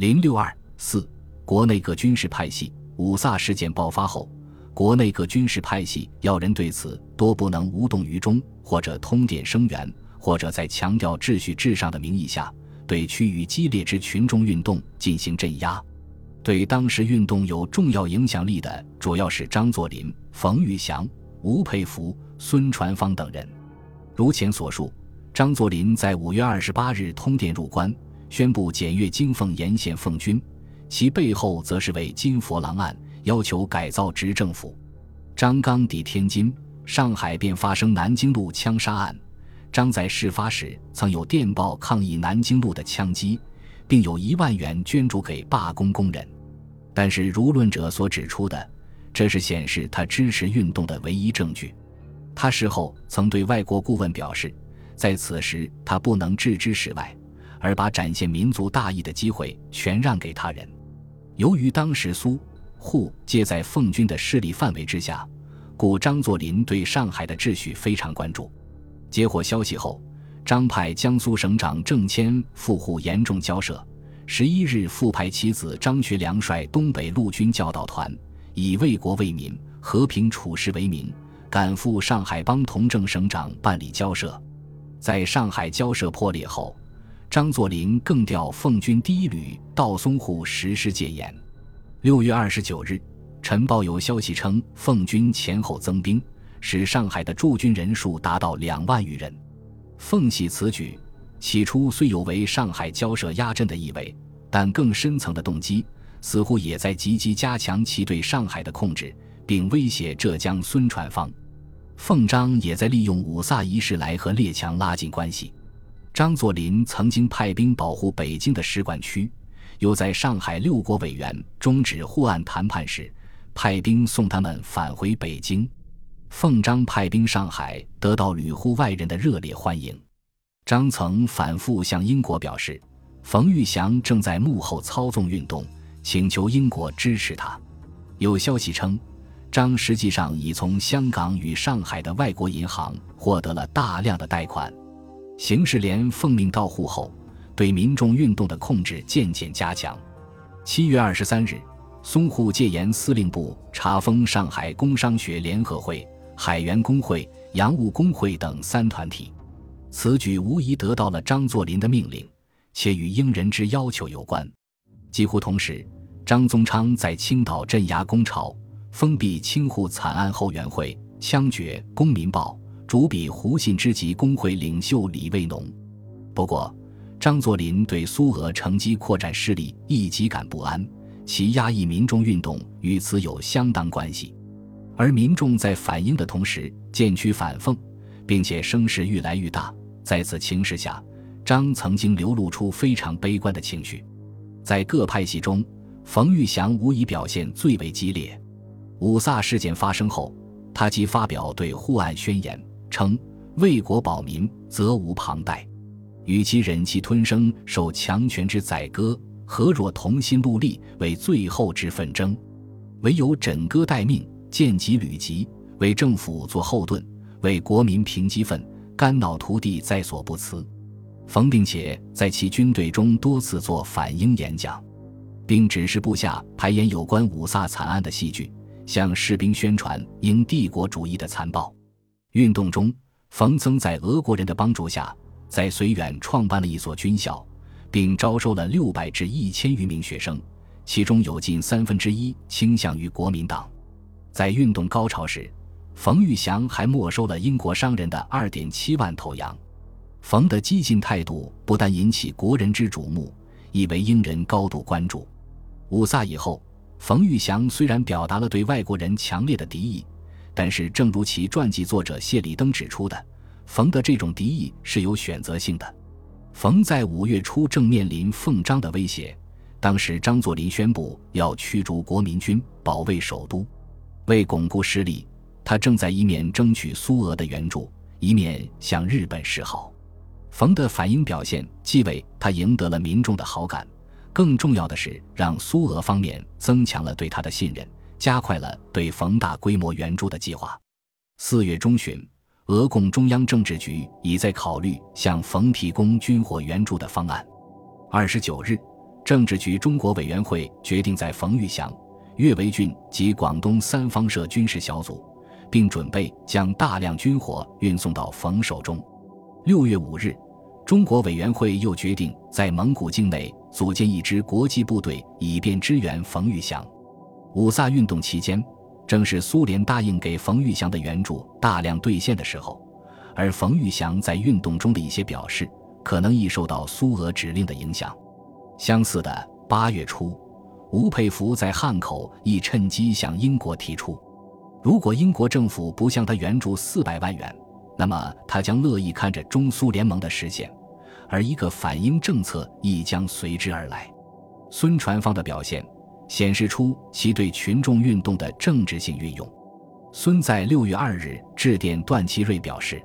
零六二四，国内各军事派系。五卅事件爆发后，国内各军事派系要人对此多不能无动于衷，或者通电声援，或者在强调秩序至上的名义下，对趋于激烈之群众运动进行镇压。对当时运动有重要影响力的，主要是张作霖、冯玉祥、吴佩孚、孙传芳等人。如前所述，张作霖在五月二十八日通电入关，宣布检阅金凤沿线奉军，其背后则是为金佛郎案，要求改造执政府。张刚抵天津，上海便发生南京路枪杀案。张在事发时曾有电报抗议南京路的枪击。并有一万元捐助给罢工工人，但是如论者所指出的，这是显示他支持运动的唯一证据。他事后曾对外国顾问表示，在此时他不能置之事外，而把展现民族大义的机会全让给他人。由于当时苏沪皆在奉军的势力范围之下，故张作霖对上海的秩序非常关注。接获消息后。张派江苏省长郑谦赴沪严重交涉，十一日复派其子张学良率东北陆军教导团，以为国为民、和平处事为名，赶赴上海帮同政省长办理交涉。在上海交涉破裂后，张作霖更调奉军第一旅到淞沪实施戒严。六月二十九日，晨报有消息称，奉军前后增兵，使上海的驻军人数达到两万余人。奉系此举，起初虽有为上海交涉压阵的意味，但更深层的动机似乎也在积极加强其对上海的控制，并威胁浙江孙传芳。奉张也在利用五卅一事来和列强拉近关系。张作霖曾经派兵保护北京的使馆区，又在上海六国委员终止互案谈判时，派兵送他们返回北京。奉张派兵上海，得到旅沪外人的热烈欢迎。张曾反复向英国表示，冯玉祥正在幕后操纵运动，请求英国支持他。有消息称，张实际上已从香港与上海的外国银行获得了大量的贷款。刑事连奉命到沪后，对民众运动的控制渐渐加强。七月二十三日，淞沪戒严司令部查封上海工商学联合会。海员工会、洋务工会等三团体，此举无疑得到了张作霖的命令，且与英人之要求有关。几乎同时，张宗昌在青岛镇压工潮，封闭清沪惨案后援会，枪决《公民报》主笔胡信之及工会领袖李卫农。不过，张作霖对苏俄乘机扩展势力亦极感不安，其压抑民众运动与此有相当关系。而民众在反应的同时渐趋反讽，并且声势愈来愈大。在此情势下，张曾经流露出非常悲观的情绪。在各派系中，冯玉祥无疑表现最为激烈。五卅事件发生后，他即发表对沪案宣言，称：“为国保民，责无旁贷。与其忍气吞声，受强权之宰割，何若同心戮力，为最后之奋争？唯有枕戈待命。”见机履急，为政府做后盾，为国民平激愤，肝脑涂地在所不辞。冯并且在其军队中多次做反英演讲，并指示部下排演有关五卅惨案的戏剧，向士兵宣传英帝国主义的残暴。运动中，冯曾在俄国人的帮助下，在绥远创办了一所军校，并招收了六百至一千余名学生，其中有近三分之一倾向于国民党。在运动高潮时，冯玉祥还没收了英国商人的二点七万头羊。冯的激进态度不但引起国人之瞩目，亦为英人高度关注。五卅以后，冯玉祥虽然表达了对外国人强烈的敌意，但是正如其传记作者谢立登指出的，冯的这种敌意是有选择性的。冯在五月初正面临奉张的威胁，当时张作霖宣布要驱逐国民军，保卫首都。为巩固实力，他正在一面争取苏俄的援助，一面向日本示好。冯的反应表现既为他赢得了民众的好感，更重要的是让苏俄方面增强了对他的信任，加快了对冯大规模援助的计划。四月中旬，俄共中央政治局已在考虑向冯提供军火援助的方案。二十九日，政治局中国委员会决定在冯玉祥、岳维俊及广东三方设军事小组，并准备将大量军火运送到冯手中。六月五日，中国委员会又决定在蒙古境内组建一支国际部队，以便支援冯玉祥。五卅运动期间，正是苏联答应给冯玉祥的援助大量兑现的时候，而冯玉祥在运动中的一些表示，可能亦受到苏俄指令的影响。相似的，八月初，吴佩孚在汉口亦趁机向英国提出，如果英国政府不向他援助四百万元，那么他将乐意看着中苏联盟的实现，而一个反英政策亦将随之而来。孙传芳的表现显示出其对群众运动的政治性运用。孙在六月二日致电段祺瑞表示，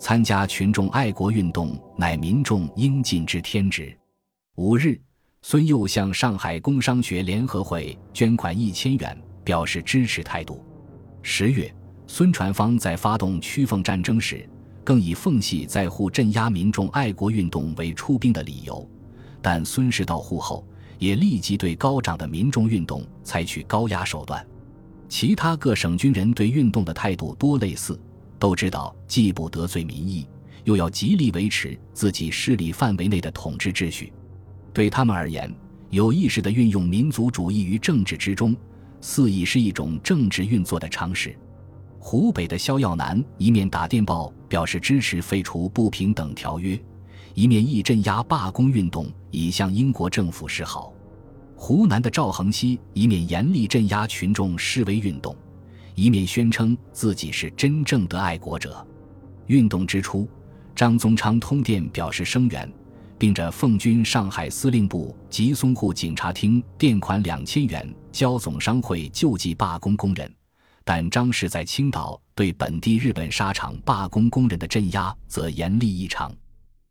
参加群众爱国运动乃民众应尽之天职。五日，孙又向上海工商学联合会捐款一千元，表示支持态度。十月，孙传芳在发动曲凤战争时，更以奉系在沪镇压民众爱国运动为出兵的理由，但孙氏到沪后，也立即对高涨的民众运动采取高压手段。其他各省军人对运动的态度多类似，都知道既不得罪民意，又要极力维持自己势力范围内的统治秩序。对他们而言，有意识地运用民族主义于政治之中，似已是一种政治运作的常识。湖北的萧耀南一面打电报表示支持废除不平等条约，一面亦镇压罢工运动，以向英国政府示好。湖南的赵恒熙一面严厉镇压群众示威运动，一面宣称自己是真正的爱国者。运动之初，张宗昌通电表示声援。并着奉军上海司令部及淞沪警察厅垫款两千元，交总商会救济罢工工人。但张氏在青岛对本地日本纱厂罢工工人的镇压则严厉异常。